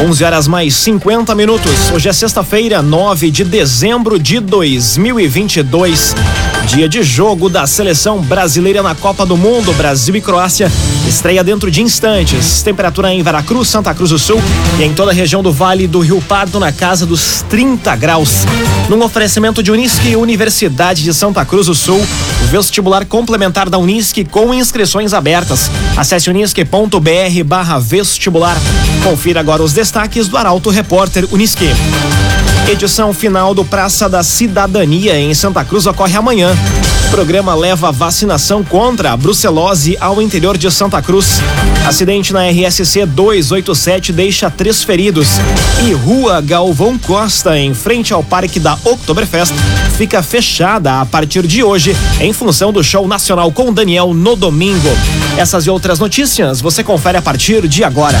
11 horas mais 50 minutos. Hoje é sexta-feira, 9 de dezembro de 2022. Dia de jogo da seleção brasileira na Copa do Mundo. Brasil e Croácia estreia dentro de instantes. Temperatura em Veracruz, Santa Cruz do Sul e em toda a região do Vale do Rio Pardo na casa dos 30 graus. Num oferecimento de Unisque Universidade de Santa Cruz do Sul, vestibular complementar da Unisque com inscrições abertas. Acesse unisque.br/barra vestibular. Confira agora os destaques do Arauto Repórter Unisque. Edição final do Praça da Cidadania em Santa Cruz ocorre amanhã. O programa leva vacinação contra a brucelose ao interior de Santa Cruz. Acidente na RSC 287 deixa três feridos. E Rua Galvão Costa, em frente ao Parque da Oktoberfest, fica fechada a partir de hoje, em função do show nacional com Daniel no domingo. Essas e outras notícias você confere a partir de agora.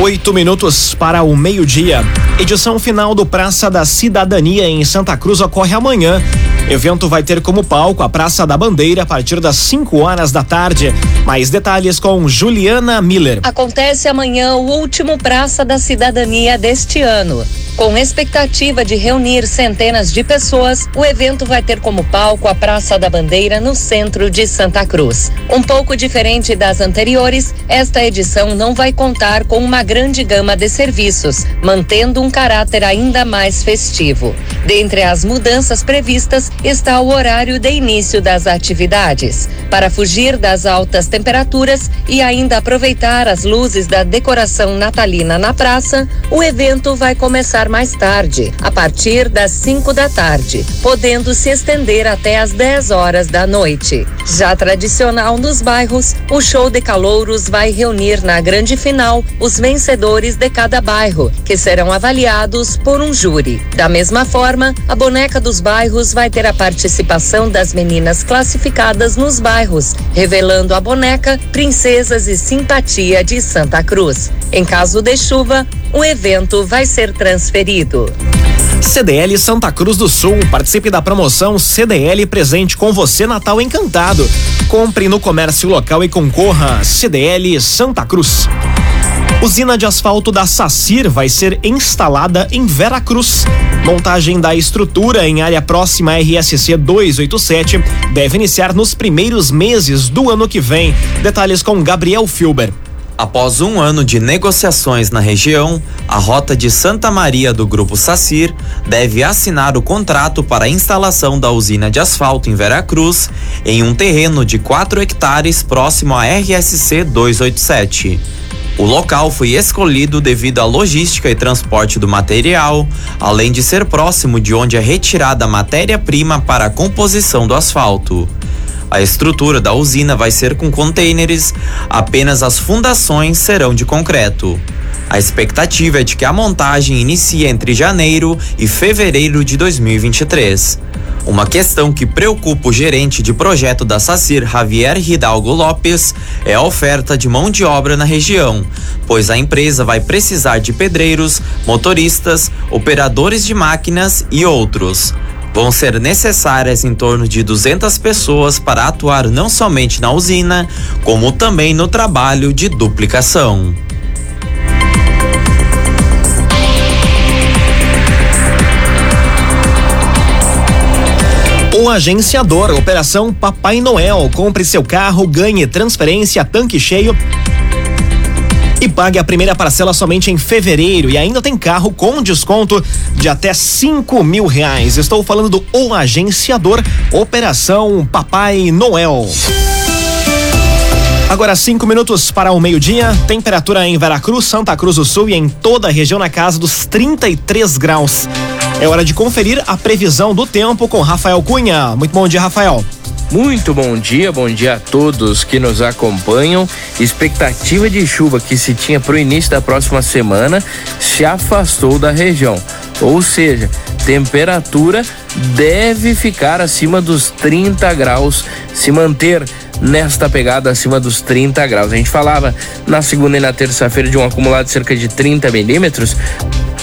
Oito minutos para o meio-dia. Edição final do Praça da Cidadania em Santa Cruz ocorre amanhã. Evento vai ter como palco a Praça da Bandeira a partir das 5 horas da tarde. Mais detalhes com Juliana Miller. Acontece amanhã o último Praça da Cidadania deste ano. Com expectativa de reunir centenas de pessoas, o evento vai ter como palco a Praça da Bandeira no centro de Santa Cruz. Um pouco diferente das anteriores, esta edição não vai contar com uma grande gama de serviços, mantendo um caráter ainda mais festivo. Dentre as mudanças previstas está o horário de início das atividades. Para fugir das altas temperaturas e ainda aproveitar as luzes da decoração natalina na praça, o evento vai começar mais tarde, a partir das 5 da tarde, podendo se estender até as 10 horas da noite. Já tradicional nos bairros, o show de calouros vai reunir na grande final os vencedores de cada bairro, que serão avaliados por um júri. Da mesma forma, a boneca dos bairros vai ter a participação das meninas classificadas nos bairros, revelando a boneca Princesas e Simpatia de Santa Cruz. Em caso de chuva, o evento vai ser transferido. CDL Santa Cruz do Sul. Participe da promoção CDL Presente com você Natal Encantado. Compre no comércio local e concorra. CDL Santa Cruz. Usina de asfalto da Sacir vai ser instalada em Veracruz. Montagem da estrutura em área próxima à RSC 287 deve iniciar nos primeiros meses do ano que vem. Detalhes com Gabriel Filber. Após um ano de negociações na região, a Rota de Santa Maria do Grupo Sacir deve assinar o contrato para a instalação da usina de asfalto em Veracruz, em um terreno de 4 hectares próximo à RSC 287. O local foi escolhido devido à logística e transporte do material, além de ser próximo de onde é retirada a matéria-prima para a composição do asfalto. A estrutura da usina vai ser com contêineres, apenas as fundações serão de concreto. A expectativa é de que a montagem inicie entre janeiro e fevereiro de 2023. Uma questão que preocupa o gerente de projeto da SACIR, Javier Hidalgo Lopes, é a oferta de mão de obra na região, pois a empresa vai precisar de pedreiros, motoristas, operadores de máquinas e outros. Vão ser necessárias em torno de 200 pessoas para atuar não somente na usina, como também no trabalho de duplicação. O agenciador, Operação Papai Noel. Compre seu carro, ganhe transferência, tanque cheio e pague a primeira parcela somente em fevereiro e ainda tem carro com desconto de até cinco mil reais. Estou falando do O Agenciador Operação Papai Noel. Agora cinco minutos para o meio-dia, temperatura em Veracruz, Santa Cruz do Sul e em toda a região na casa dos 33 graus. É hora de conferir a previsão do tempo com Rafael Cunha. Muito bom dia, Rafael. Muito bom dia, bom dia a todos que nos acompanham. Expectativa de chuva que se tinha para o início da próxima semana se afastou da região. Ou seja, temperatura deve ficar acima dos 30 graus, se manter nesta pegada acima dos 30 graus. A gente falava na segunda e na terça-feira de um acumulado de cerca de 30 milímetros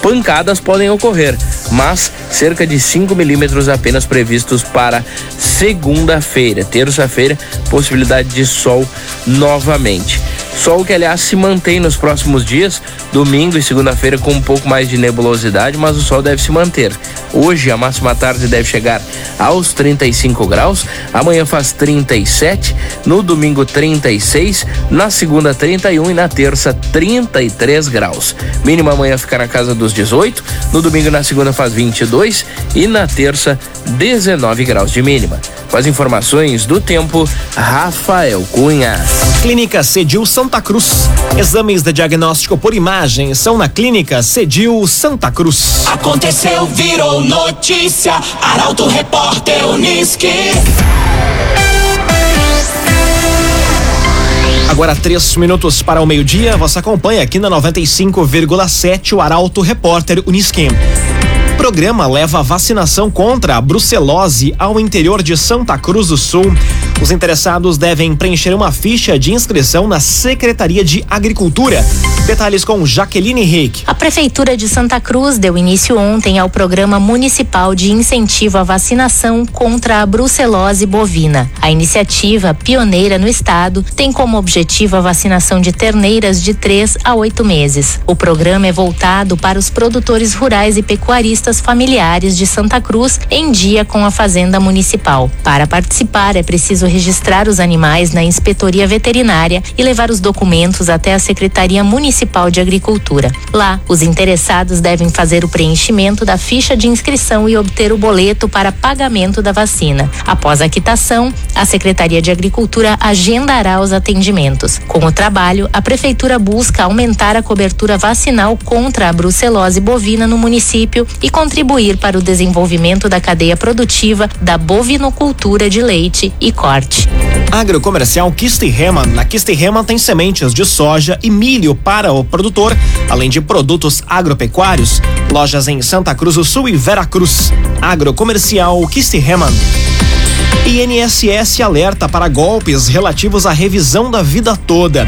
pancadas podem ocorrer, mas cerca de 5 milímetros apenas previstos para segunda-feira. Terça-feira, possibilidade de sol novamente. Sol que, aliás, se mantém nos próximos dias, domingo e segunda-feira, com um pouco mais de nebulosidade, mas o sol deve se manter. Hoje, a máxima tarde deve chegar aos 35 graus, amanhã faz 37, no domingo 36, na segunda 31 e na terça 33 graus. Mínima amanhã fica na casa dos 18, no domingo e na segunda faz 22 e na terça 19 graus de mínima. Com as informações do tempo, Rafael Cunha. Clínica Cedil Santa Cruz. Exames de diagnóstico por imagem são na Clínica Cedil Santa Cruz. Aconteceu, virou notícia. Arauto Repórter Uniski. Agora três minutos para o meio-dia, você acompanha aqui na 95,7 o Arauto Repórter Unisquim programa leva a vacinação contra a brucelose ao interior de Santa Cruz do Sul. Os interessados devem preencher uma ficha de inscrição na Secretaria de Agricultura. Detalhes com Jaqueline Henrique. A Prefeitura de Santa Cruz deu início ontem ao Programa Municipal de Incentivo à Vacinação contra a Brucelose Bovina. A iniciativa, pioneira no estado, tem como objetivo a vacinação de terneiras de 3 a 8 meses. O programa é voltado para os produtores rurais e pecuaristas familiares de Santa Cruz em dia com a Fazenda Municipal. Para participar, é preciso registrar os animais na inspetoria veterinária e levar os documentos até a Secretaria Municipal de Agricultura. Lá, os interessados devem fazer o preenchimento da ficha de inscrição e obter o boleto para pagamento da vacina. Após a quitação, a Secretaria de Agricultura agendará os atendimentos. Com o trabalho, a Prefeitura busca aumentar a cobertura vacinal contra a brucelose bovina no município e contribuir para o desenvolvimento da cadeia produtiva da bovinocultura de leite e corte. Agrocomercial Kistihemann. Na Kistihemann tem sementes de soja e milho para o produtor, além de produtos agropecuários. Lojas em Santa Cruz do Sul e Veracruz. Agrocomercial Kistihemann. INSS alerta para golpes relativos à revisão da vida toda.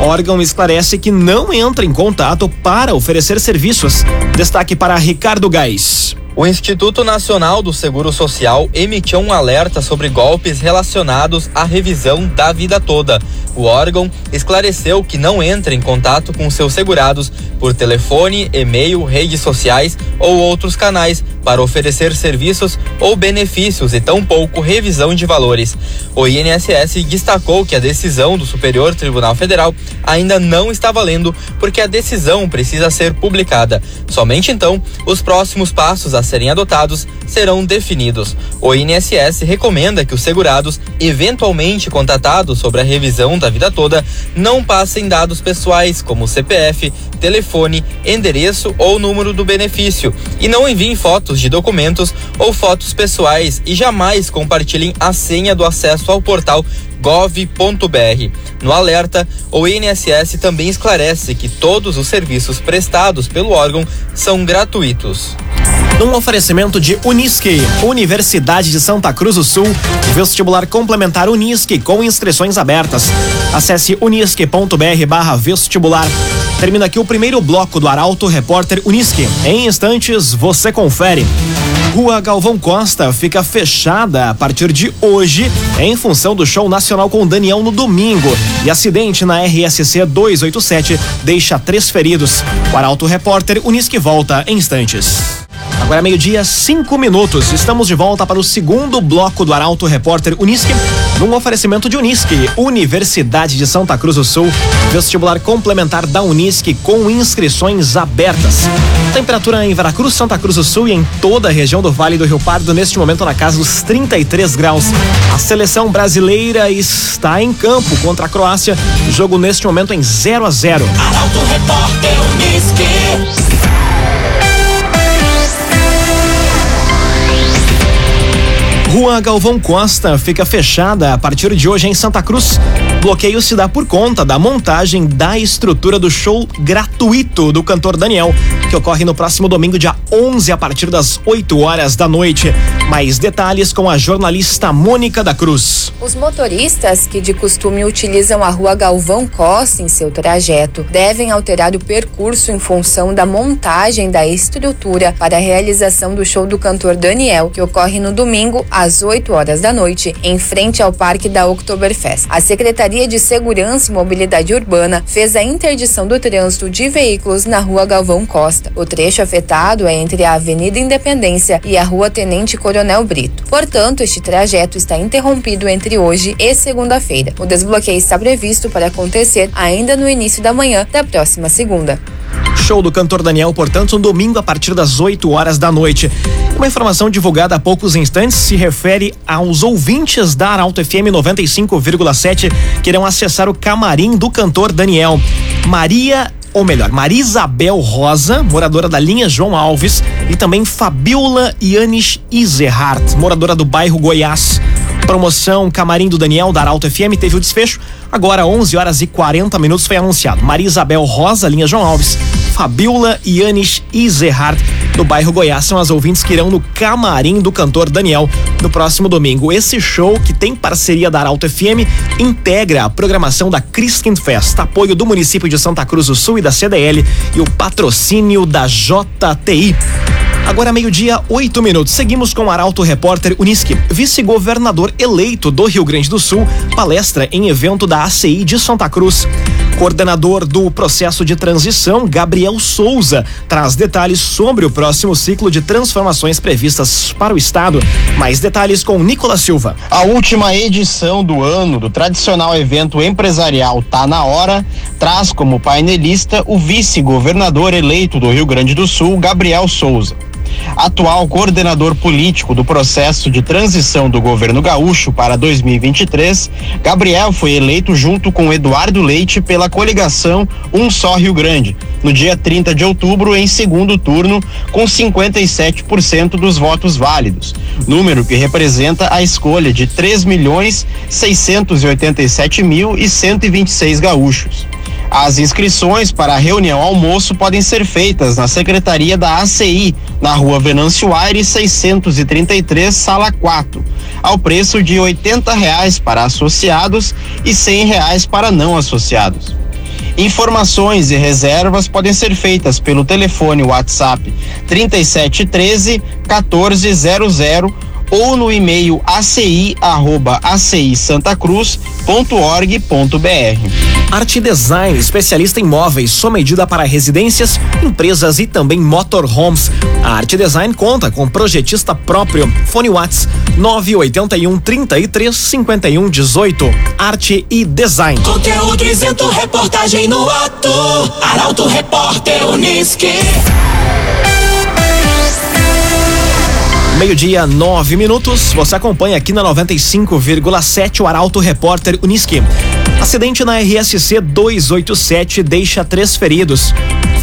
Órgão esclarece que não entra em contato para oferecer serviços. Destaque para Ricardo Gás. O Instituto Nacional do Seguro Social emitiu um alerta sobre golpes relacionados à revisão da vida toda. O órgão esclareceu que não entra em contato com seus segurados por telefone, e-mail, redes sociais ou outros canais para oferecer serviços ou benefícios e tampouco revisão de valores. O INSS destacou que a decisão do Superior Tribunal Federal ainda não está valendo porque a decisão precisa ser publicada. Somente então os próximos passos a serem adotados serão definidos. O INSS recomenda que os segurados, eventualmente contatados sobre a revisão da vida toda, não passem dados pessoais como CPF, telefone, endereço ou número do benefício e não enviem fotos de documentos ou fotos pessoais e jamais compartilhem a senha do acesso ao portal gov.br. No alerta, o INSS também esclarece que todos os serviços prestados pelo órgão são gratuitos. Num oferecimento de Unisque, Universidade de Santa Cruz do Sul, vestibular complementar Unisque com inscrições abertas. Acesse unisque.br vestibular. Termina aqui o primeiro bloco do Arauto Repórter Unisque. Em instantes, você confere. Rua Galvão Costa fica fechada a partir de hoje em função do show nacional com Daniel no domingo. E acidente na RSC 287 deixa três feridos. O Arauto Repórter Unisque volta em instantes. Agora é meio-dia, cinco minutos. Estamos de volta para o segundo bloco do Arauto Repórter Unisque, num oferecimento de Unisque, Universidade de Santa Cruz do Sul, vestibular complementar da Unisque com inscrições abertas. Temperatura em Veracruz, Santa Cruz do Sul e em toda a região do Vale do Rio Pardo, neste momento na casa dos 33 graus. A seleção brasileira está em campo contra a Croácia. Jogo neste momento em 0 a 0. Arauto Repórter Unisque. Rua Galvão Costa fica fechada a partir de hoje em Santa Cruz. Bloqueio se dá por conta da montagem da estrutura do show gratuito do cantor Daniel, que ocorre no próximo domingo, dia 11, a partir das 8 horas da noite. Mais detalhes com a jornalista Mônica da Cruz. Os motoristas que de costume utilizam a rua Galvão Costa em seu trajeto devem alterar o percurso em função da montagem da estrutura para a realização do show do cantor Daniel, que ocorre no domingo às às 8 horas da noite, em frente ao Parque da Oktoberfest. A Secretaria de Segurança e Mobilidade Urbana fez a interdição do trânsito de veículos na Rua Galvão Costa. O trecho afetado é entre a Avenida Independência e a Rua Tenente Coronel Brito. Portanto, este trajeto está interrompido entre hoje e segunda-feira. O desbloqueio está previsto para acontecer ainda no início da manhã da próxima segunda. Show do cantor Daniel, portanto, um domingo a partir das 8 horas da noite. Uma informação divulgada há poucos instantes se refere aos ouvintes da Arauto FM 95,7 que irão acessar o camarim do cantor Daniel. Maria ou melhor, Maria Isabel Rosa, moradora da linha João Alves, e também Fabiola Yanis Izerhardt, moradora do bairro Goiás. Promoção Camarim do Daniel da Arauto FM teve o desfecho. Agora, 11 horas e 40 minutos, foi anunciado. Maria Isabel Rosa, linha João Alves, Fabiola Yanis Izerhard, do bairro Goiás, são as ouvintes que irão no camarim do cantor Daniel no próximo domingo. Esse show, que tem parceria da Arauto FM, integra a programação da Criskin Fest, apoio do município de Santa Cruz do Sul e da CDL e o patrocínio da JTI. Agora meio-dia, oito minutos. Seguimos com o Arauto Repórter Uniski. Vice-governador eleito do Rio Grande do Sul, palestra em evento da ACI de Santa Cruz. Coordenador do processo de transição, Gabriel Souza, traz detalhes sobre o próximo ciclo de transformações previstas para o Estado. Mais detalhes com Nicolas Silva. A última edição do ano do tradicional evento empresarial Tá na Hora traz como painelista o vice-governador eleito do Rio Grande do Sul, Gabriel Souza. Atual coordenador político do processo de transição do governo gaúcho para 2023, Gabriel foi eleito junto com Eduardo Leite pela coligação Um Só Rio Grande, no dia 30 de outubro, em segundo turno, com 57% dos votos válidos, número que representa a escolha de 3 milhões 687 mil e 126 gaúchos. As inscrições para a reunião almoço podem ser feitas na secretaria da ACI, na rua Venâncio Aires 633, sala 4, ao preço de R$ reais para associados e R$ reais para não associados. Informações e reservas podem ser feitas pelo telefone WhatsApp 3713 1400 ou no e-mail aci@acisantacruz.org.br. Arte Design, especialista em móveis, sua medida para residências, empresas e também motorhomes. A Arte Design conta com projetista próprio. Fone Whats 981 33 51 18. Arte e Design. Conteúdo isento, reportagem no ato. Arauto Repórter Uniski. Meio-dia, nove minutos. Você acompanha aqui na 95,7 o Arauto Repórter Uniski. Acidente na RSC 287 deixa três feridos.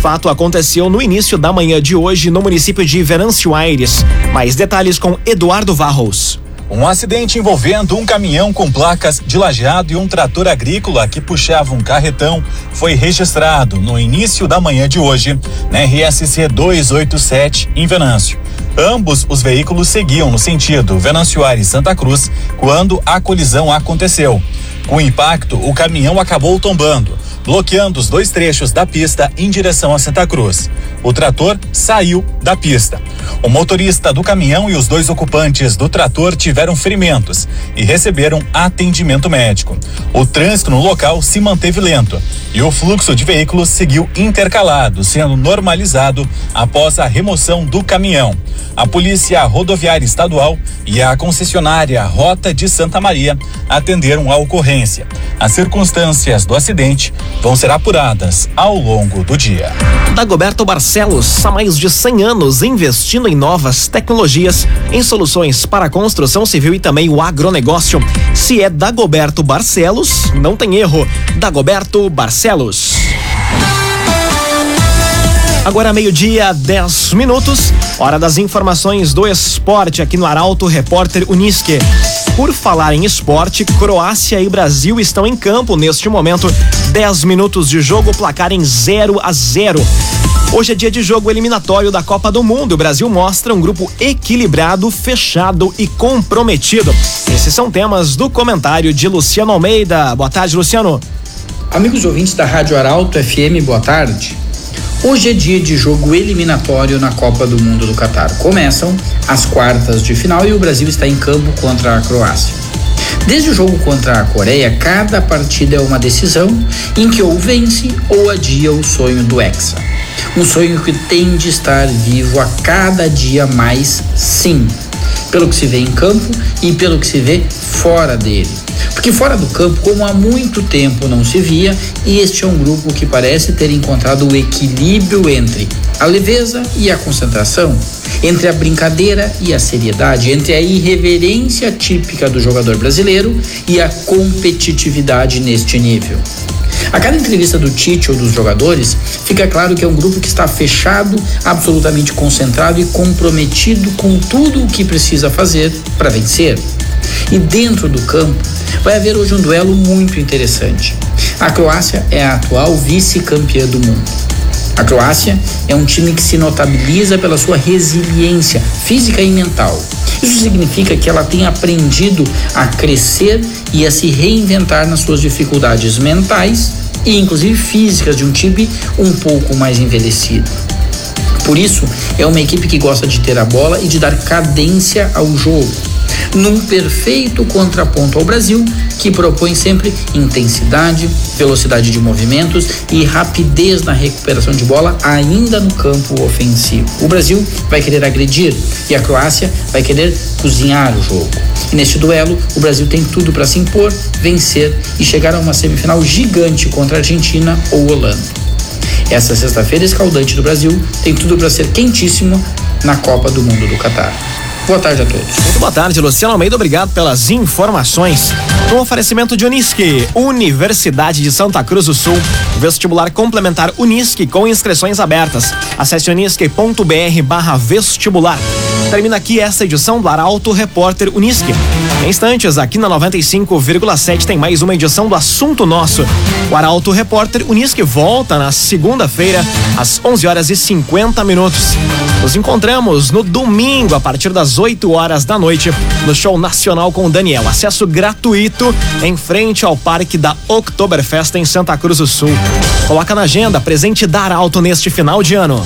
Fato aconteceu no início da manhã de hoje no município de Venâncio Aires. Mais detalhes com Eduardo Varros. Um acidente envolvendo um caminhão com placas de lajeado e um trator agrícola que puxava um carretão foi registrado no início da manhã de hoje na RSC 287 em Venâncio. Ambos os veículos seguiam no sentido Venâncio Aires Santa Cruz quando a colisão aconteceu. Com o impacto, o caminhão acabou tombando bloqueando os dois trechos da pista em direção a Santa Cruz. O trator saiu da pista. O motorista do caminhão e os dois ocupantes do trator tiveram ferimentos e receberam atendimento médico. O trânsito no local se manteve lento e o fluxo de veículos seguiu intercalado, sendo normalizado após a remoção do caminhão. A Polícia Rodoviária Estadual e a concessionária Rota de Santa Maria atenderam a ocorrência. As circunstâncias do acidente vão ser apuradas ao longo do dia. Dagoberto Barcelos, há mais de 100 anos investindo em novas tecnologias, em soluções para a construção civil e também o agronegócio. Se é Dagoberto Barcelos, não tem erro. Dagoberto Barcelos. Agora meio-dia, 10 minutos, hora das informações do esporte aqui no Arauto Repórter Unisque. Por falar em esporte, Croácia e Brasil estão em campo neste momento. 10 minutos de jogo, placar em 0 a 0. Hoje é dia de jogo eliminatório da Copa do Mundo. O Brasil mostra um grupo equilibrado, fechado e comprometido. Esses são temas do comentário de Luciano Almeida. Boa tarde, Luciano. Amigos ouvintes da Rádio Arauto FM, boa tarde. Hoje é dia de jogo eliminatório na Copa do Mundo do Catar. Começam as quartas de final e o Brasil está em campo contra a Croácia. Desde o jogo contra a Coreia, cada partida é uma decisão em que ou vence ou adia o sonho do Hexa. Um sonho que tem de estar vivo a cada dia mais, sim, pelo que se vê em campo e pelo que se vê fora dele. Porque fora do campo, como há muito tempo não se via, este é um grupo que parece ter encontrado o equilíbrio entre a leveza e a concentração, entre a brincadeira e a seriedade, entre a irreverência típica do jogador brasileiro e a competitividade neste nível. A cada entrevista do Tite ou dos jogadores, fica claro que é um grupo que está fechado, absolutamente concentrado e comprometido com tudo o que precisa fazer para vencer. E dentro do campo, vai haver hoje um duelo muito interessante. A Croácia é a atual vice-campeã do mundo. A Croácia é um time que se notabiliza pela sua resiliência física e mental. Isso significa que ela tem aprendido a crescer e a se reinventar nas suas dificuldades mentais e inclusive físicas de um time um pouco mais envelhecido. Por isso, é uma equipe que gosta de ter a bola e de dar cadência ao jogo num perfeito contraponto ao Brasil, que propõe sempre intensidade, velocidade de movimentos e rapidez na recuperação de bola, ainda no campo ofensivo. O Brasil vai querer agredir e a Croácia vai querer cozinhar o jogo. E neste duelo, o Brasil tem tudo para se impor, vencer e chegar a uma semifinal gigante contra a Argentina ou Holanda. Essa sexta-feira escaldante do Brasil tem tudo para ser quentíssimo na Copa do Mundo do Catar. Boa tarde a todos. Muito boa tarde, Luciano Almeida. Obrigado pelas informações. Um oferecimento de Unisque, Universidade de Santa Cruz do Sul. Vestibular complementar Unisque com inscrições abertas. Acesse unisque.br barra vestibular. Termina aqui esta edição do Arauto Repórter Unisque. Em instantes, aqui na 95,7 tem mais uma edição do Assunto Nosso. O Arauto Repórter Unisque volta na segunda-feira, às 11 horas e 50 minutos. Nos encontramos no domingo, a partir das 8 horas da noite, no Show Nacional com o Daniel. Acesso gratuito em frente ao Parque da Oktoberfest em Santa Cruz do Sul. Coloca na agenda, presente dar alto neste final de ano.